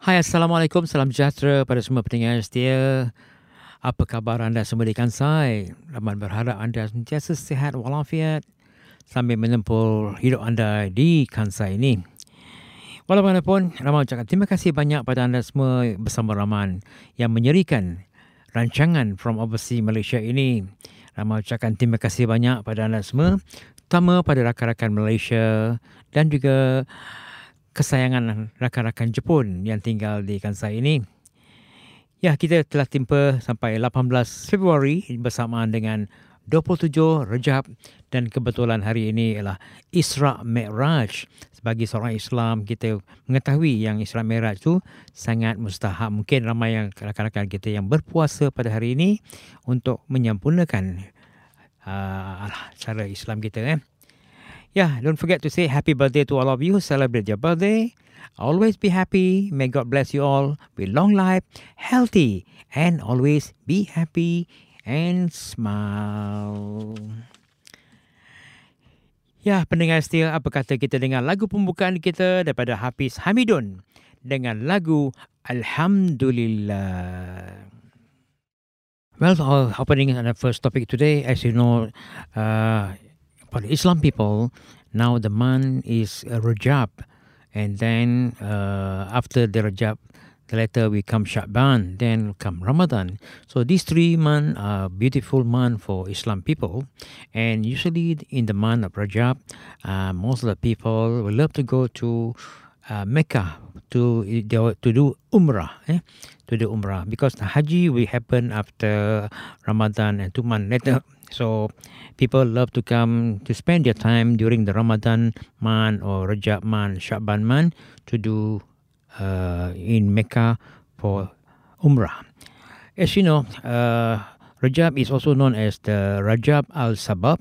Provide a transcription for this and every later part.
Hai Assalamualaikum, salam sejahtera pada semua pendengar setia. Apa khabar anda semua di Kansai? Rahman berharap anda sentiasa sihat walafiat sambil menempuh hidup anda di Kansai ini. Walaupun Rahman ucapkan terima kasih banyak pada anda semua bersama Rahman yang menyerikan rancangan From Overseas Malaysia ini. Rahman ucapkan terima kasih banyak pada anda semua, terutama pada rakan-rakan Malaysia dan juga kesayangan rakan-rakan Jepun yang tinggal di Kansai ini. Ya, kita telah timpa sampai 18 Februari bersamaan dengan 27 Rejab dan kebetulan hari ini ialah Isra Mi'raj. Sebagai seorang Islam, kita mengetahui yang Isra Mi'raj itu sangat mustahab. Mungkin ramai yang rakan-rakan kita yang berpuasa pada hari ini untuk menyempurnakan uh, cara Islam kita. Eh. Yeah, don't forget to say happy birthday to all of you. Celebrate your birthday. Always be happy. May God bless you all with long life, healthy, and always be happy and smile. Ya, pendengar setia, apa kata kita dengan lagu pembukaan kita daripada Hafiz Hamidun dengan lagu Alhamdulillah. Well, our opening and the first topic today, as you know, uh, for the Islam people, now the month is uh, Rajab, and then uh, after the Rajab, the later we come Sha'ban, then come Ramadan. So these three months are beautiful month for Islam people, and usually in the month of Rajab, uh, most of the people will love to go to uh, Mecca to to do Umrah, eh? to do Umrah because the Haji will happen after Ramadan and two months later. So people love to come to spend their time during the Ramadan month or Rajab month, Sha'ban month to do uh, in Mecca for Umrah. As you know, uh, Rajab is also known as the Rajab al-Sabab,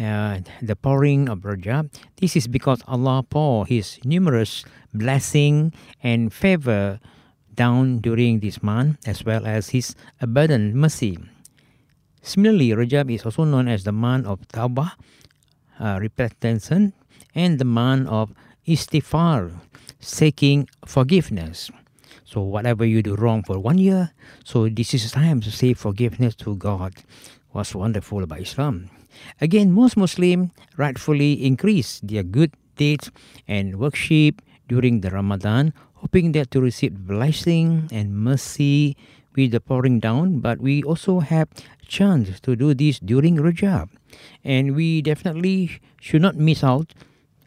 uh, the pouring of Rajab. This is because Allah pour His numerous blessing and favor down during this month, as well as His abundant mercy. Similarly, Rajab is also known as the month of Tawbah, uh, repentance, and the month of Istighfar, seeking forgiveness. So whatever you do wrong for one year, so this is time to say forgiveness to God. What's wonderful about Islam. Again, most Muslims rightfully increase their good deeds and worship during the Ramadan, hoping that to receive blessing and mercy with the pouring down, but we also have chance to do this during Rajab. And we definitely should not miss out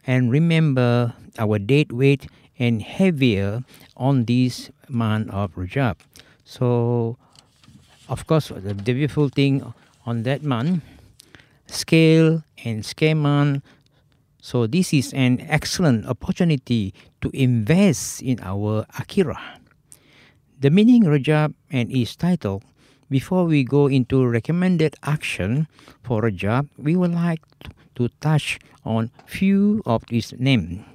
and remember our date weight and heavier on this month of Rajab. So, of course, the beautiful thing on that month, scale and month. So, this is an excellent opportunity to invest in our Akhirah. The meaning Rajab and its title. Before we go into recommended action for a job, we would like to touch on few of these names.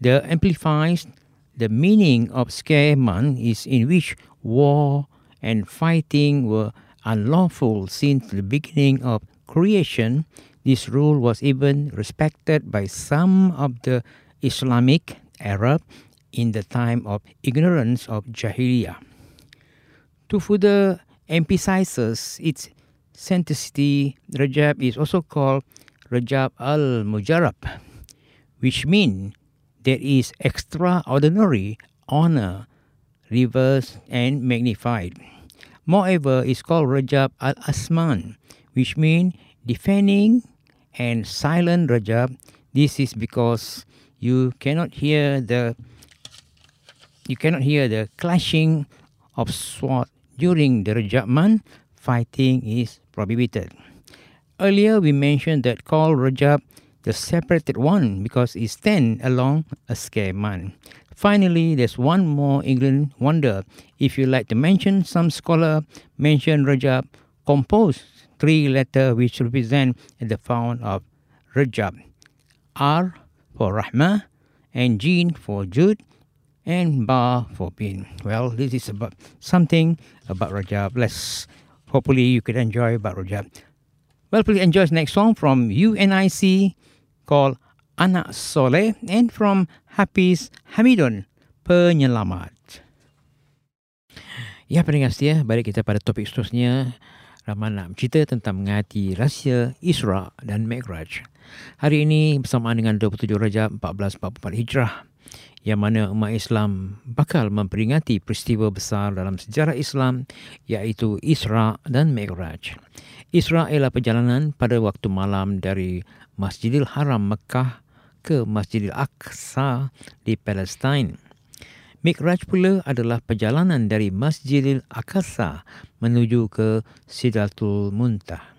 The amplifies the meaning of scare month is in which war and fighting were unlawful since the beginning of creation. This rule was even respected by some of the Islamic Arab in the time of ignorance of Jahiliyyah. To further emphasize its sanctity, Rajab is also called Rajab al Mujarab, which means there is extraordinary honor, reversed and magnified. Moreover, it's called Rajab al Asman, which means defending and silent Rajab. This is because you cannot hear the you cannot hear the clashing of sword during the Rajab month. Fighting is prohibited. Earlier, we mentioned that called Rajab the separated one because it stands along a scare month. Finally, there's one more England wonder. If you like to mention, some scholar mention Rajab composed three letters which represent the fount of Rajab. R for Rahmah and Jin for Jude and Ba for Bin. Well, this is about something about Rajab. Let's hopefully you can enjoy about Rajab. Well, please enjoy the next song from UNIC called Anak Soleh and from Hafiz Hamidun, Penyelamat. Ya pendengar setia, balik kita pada topik seterusnya. Rahman nak cerita tentang menghati rahsia Isra dan Mi'raj. Hari ini bersamaan dengan 27 Rajab 1444 Hijrah yang mana umat Islam bakal memperingati peristiwa besar dalam sejarah Islam iaitu Isra dan Mi'raj. Isra ialah perjalanan pada waktu malam dari Masjidil Haram Mekah ke Masjidil Aqsa di Palestin. Mikraj pula adalah perjalanan dari Masjidil Aqsa menuju ke Sidratul Muntah.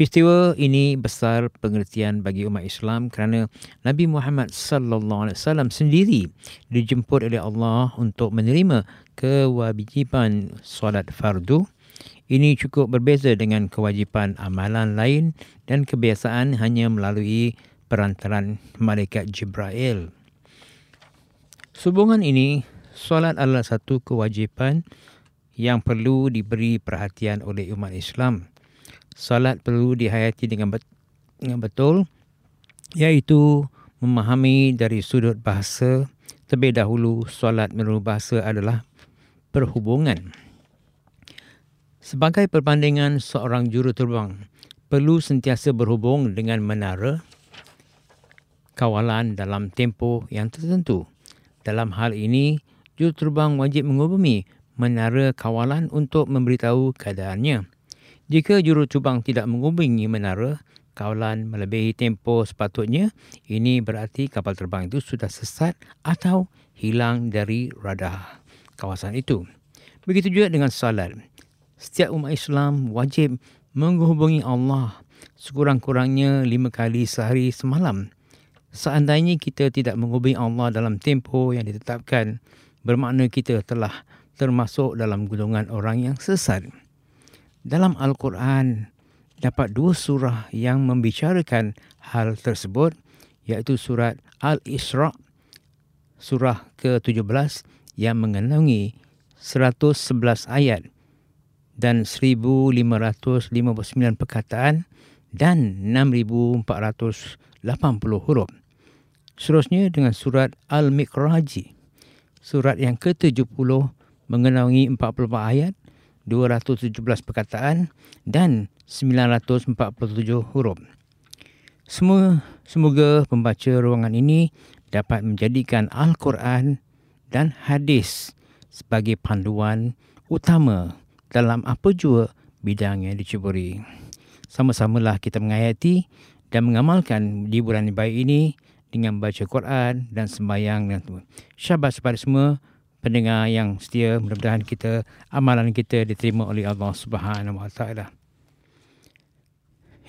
Peristiwa ini besar pengertian bagi umat Islam kerana Nabi Muhammad sallallahu alaihi wasallam sendiri dijemput oleh Allah untuk menerima kewajipan solat fardu. Ini cukup berbeza dengan kewajipan amalan lain dan kebiasaan hanya melalui perantaran malaikat Jibril. Sehubungan ini, solat adalah satu kewajipan yang perlu diberi perhatian oleh umat Islam. Solat perlu dihayati dengan, bet- dengan betul iaitu memahami dari sudut bahasa terlebih dahulu solat menurut bahasa adalah perhubungan. Sebagai perbandingan seorang juruterbang perlu sentiasa berhubung dengan menara kawalan dalam tempoh yang tertentu. Dalam hal ini, juruterbang wajib menghubungi menara kawalan untuk memberitahu keadaannya. Jika juruterbang tidak menghubungi menara kawalan melebihi tempoh sepatutnya, ini berarti kapal terbang itu sudah sesat atau hilang dari radar kawasan itu. Begitu juga dengan salat. Setiap umat Islam wajib menghubungi Allah sekurang-kurangnya lima kali sehari semalam Seandainya kita tidak menghubungi Allah dalam tempoh yang ditetapkan, bermakna kita telah termasuk dalam golongan orang yang sesat. Dalam Al-Quran, dapat dua surah yang membicarakan hal tersebut, iaitu surat Al-Isra' surah ke-17 yang mengenangi 111 ayat dan 1559 perkataan dan 6480 huruf. Seterusnya dengan surat Al-Miqraji. Surat yang ke-70 mengenangi 44 ayat, 217 perkataan dan 947 huruf. Semua semoga pembaca ruangan ini dapat menjadikan Al-Quran dan hadis sebagai panduan utama dalam apa jua bidang yang dicuburi. Sama-samalah kita mengayati dan mengamalkan di bulan baik ini dengan baca Quran dan sembahyang dan semua. Syabat kepada semua pendengar yang setia. Mudah-mudahan kita amalan kita diterima oleh Allah Subhanahu Wa Taala.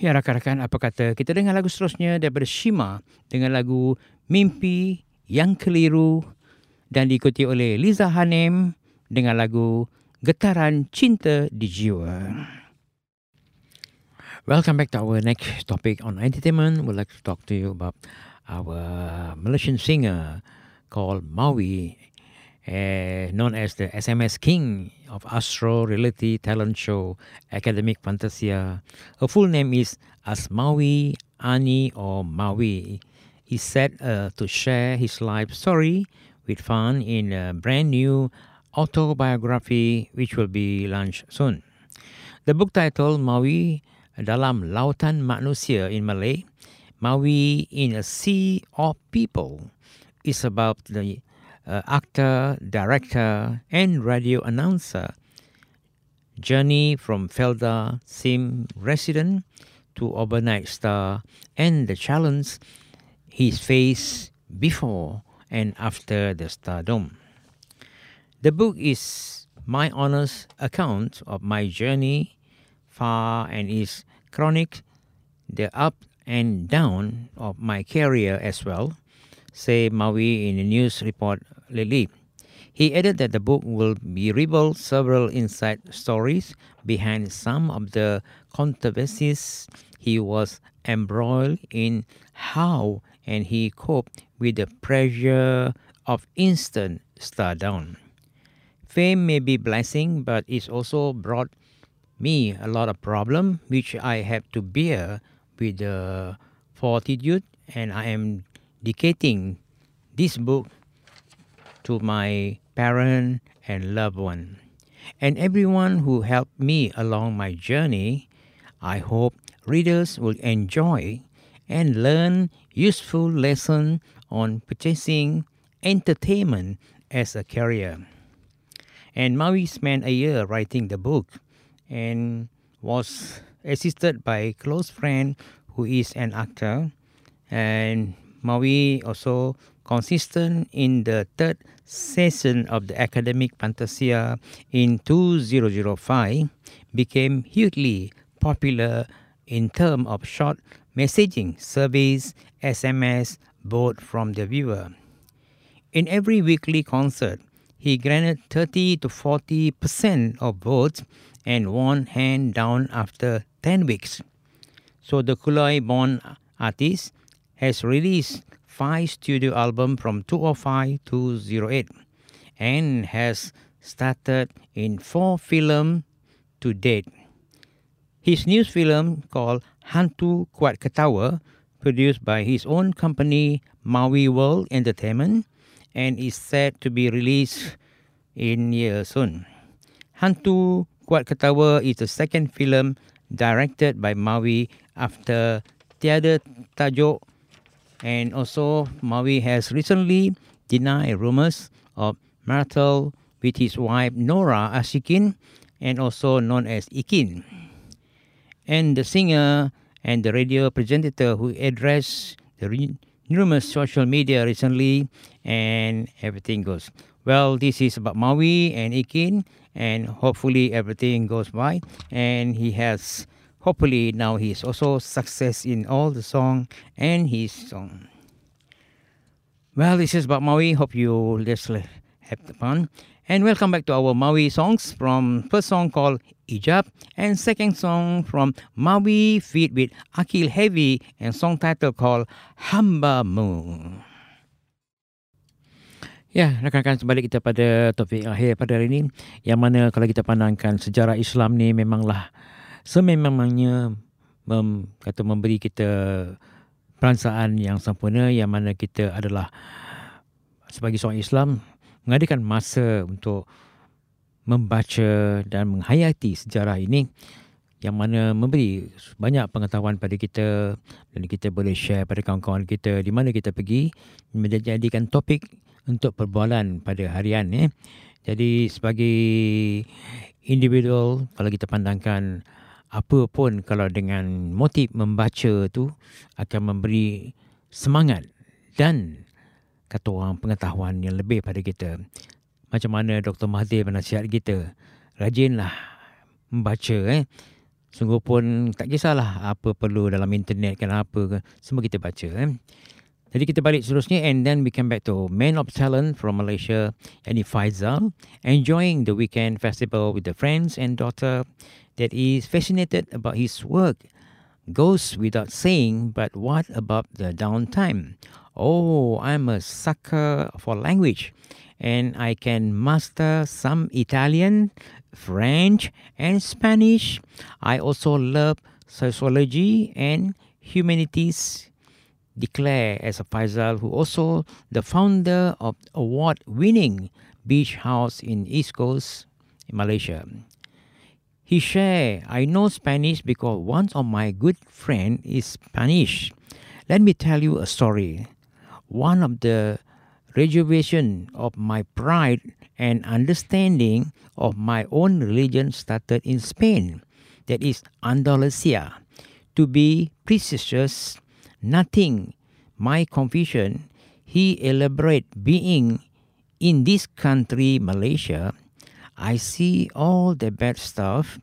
Ya rakan-rakan, apa kata kita dengar lagu seterusnya daripada Shima dengan lagu Mimpi yang Keliru dan diikuti oleh Liza Hanem dengan lagu Getaran Cinta di Jiwa. Welcome back to our next topic on entertainment. We'd like to talk to you about our Malaysian singer called Maui, uh, known as the SMS King of Astro Reality Talent Show Akademi Fantasia. Her full name is Asmawi Ani or Mawi. He's set uh, to share his life story with fun in a brand new autobiography which will be launched soon. The book title Mawi Dalam Lautan Manusia in Malay Mawi in a Sea of People is about the uh, actor, director, and radio announcer journey from Felda Sim resident to overnight star and the challenge he's faced before and after the stardom. The book is my honest account of my journey far and is chronic the up and down of my career as well, say Mawi in a news report lately. He added that the book will be reveal several inside stories behind some of the controversies he was embroiled in, how and he coped with the pressure of instant stardom. Fame may be blessing, but it's also brought me a lot of problem which I have to bear with the fortitude and I am dedicating this book to my parent and loved one. and everyone who helped me along my journey. I hope readers will enjoy and learn useful lessons on purchasing entertainment as a career. And Mawi spent a year writing the book and was assisted by a close friend who is an actor. And Mawi also consistent in the third session of the akademi Fantasia in 2005 became hugely popular in terms of short messaging service, SMS, both from the viewer. In every weekly concert, he granted 30 to 40 percent of votes and won hand down after 10 weeks. So the Kulai born artist has released five studio albums from 205 to 08 and has started in four films to date. His new film called Hantu Kuat Ketawa, produced by his own company Maui World Entertainment, and is set to be released in year soon. Hantu Kuat Ketawa is the second film directed by Maui after Tiada Tajuk and also Mawi has recently denied rumors of marital with his wife Nora Ashikin and also known as Ikin. And the singer and the radio presenter who addressed the numerous social media recently and everything goes well this is about mawi and ikin and hopefully everything goes by and he has hopefully now he's also success in all the song and his song. Well this is about mawi. Hope you just have the fun. And welcome back to our mawi songs from first song called ijab and second song from mawi feat with akil hayy and song title called hamba moon. Ya, rakan-rakan sebalik kita pada topik akhir pada hari ini. Yang mana kalau kita pandangkan sejarah Islam ni memanglah sememangnya mem, kata memberi kita perasaan yang sempurna yang mana kita adalah sebagai seorang Islam mengadakan masa untuk membaca dan menghayati sejarah ini yang mana memberi banyak pengetahuan pada kita dan kita boleh share pada kawan-kawan kita di mana kita pergi menjadikan topik untuk perbualan pada harian ya. Jadi sebagai individual kalau kita pandangkan apa pun kalau dengan motif membaca tu akan memberi semangat dan kata orang pengetahuan yang lebih pada kita. Macam mana Dr. Mahathir menasihat kita, rajinlah membaca eh. Sungguh pun tak kisahlah apa perlu dalam internet kan apa semua kita baca eh. Jadi kita balik seterusnya and then we come back to Man of Talent from Malaysia, Yani Faizal, enjoying the weekend festival with the friends and daughter that is fascinated about his work. Goes without saying, but what about the downtime? Oh, I'm a sucker for language and I can master some Italian, French, and Spanish. I also love sociology and humanities declare as a Faisal, who also the founder of award-winning beach house in East Coast, in Malaysia. He shared, I know Spanish because one of my good friend is Spanish. Let me tell you a story. One of the reservation of my pride and understanding of my own religion started in Spain, that is Andalusia. To be precise, nothing. My confusion he elaborate being in this country malaysia. I see all the bad stuff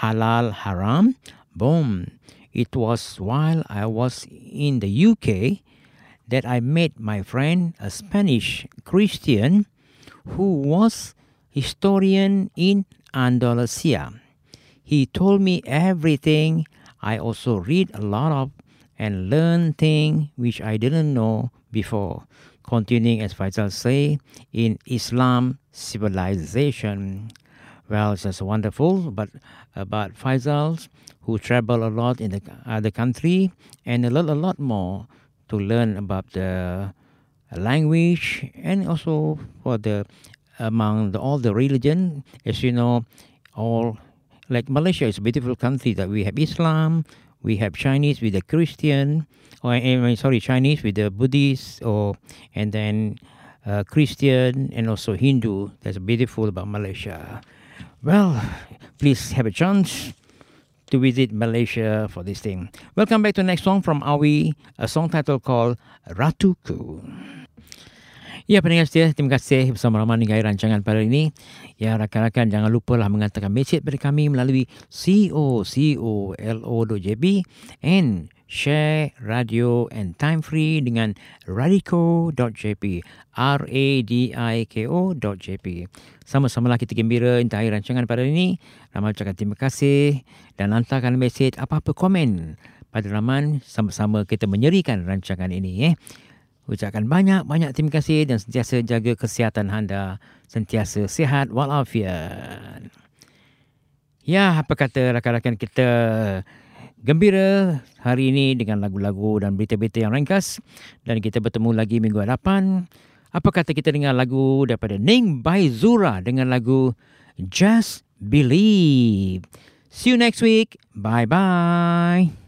halal haram boom. It was while i was in the uk that i met my friend a spanish christian who was historian in andalusia. He told me everything. I also read a lot of and learn things which I didn't know before. Continuing as Faisal say, in Islam civilization. Well, it's just wonderful, but about Faisal, who travel a lot in the other country and a lot, a lot more to learn about the language and also for the among the, all the religion. As you know, all like Malaysia is a beautiful country that we have Islam, we have Chinese with the Christian, or mean, sorry, Chinese with the Buddhist, or and then uh, Christian and also Hindu. That's beautiful about Malaysia. Well, please have a chance to visit Malaysia for this thing. Welcome back to the next song from Awi, a song title called Ratuku. Ya pendengar setia, terima kasih bersama Rahman hingga rancangan pada ini. Ya rakan-rakan jangan lupalah mengatakan mesej kepada kami melalui cocolo.jb and share radio and time free dengan r-a-d-i-k-o.jp Sama-samalah kita gembira entai rancangan pada ini. Rahman ucapkan terima kasih dan hantarkan mesej apa-apa komen pada Rahman sama-sama kita menyerikan rancangan ini. Eh. Ucapkan banyak-banyak terima kasih dan sentiasa jaga kesihatan anda. Sentiasa sihat walafiat. Ya, apa kata rakan-rakan kita gembira hari ini dengan lagu-lagu dan berita-berita yang ringkas. Dan kita bertemu lagi minggu hadapan. Apa kata kita dengar lagu daripada Ning by Zura dengan lagu Just Believe. See you next week. Bye-bye.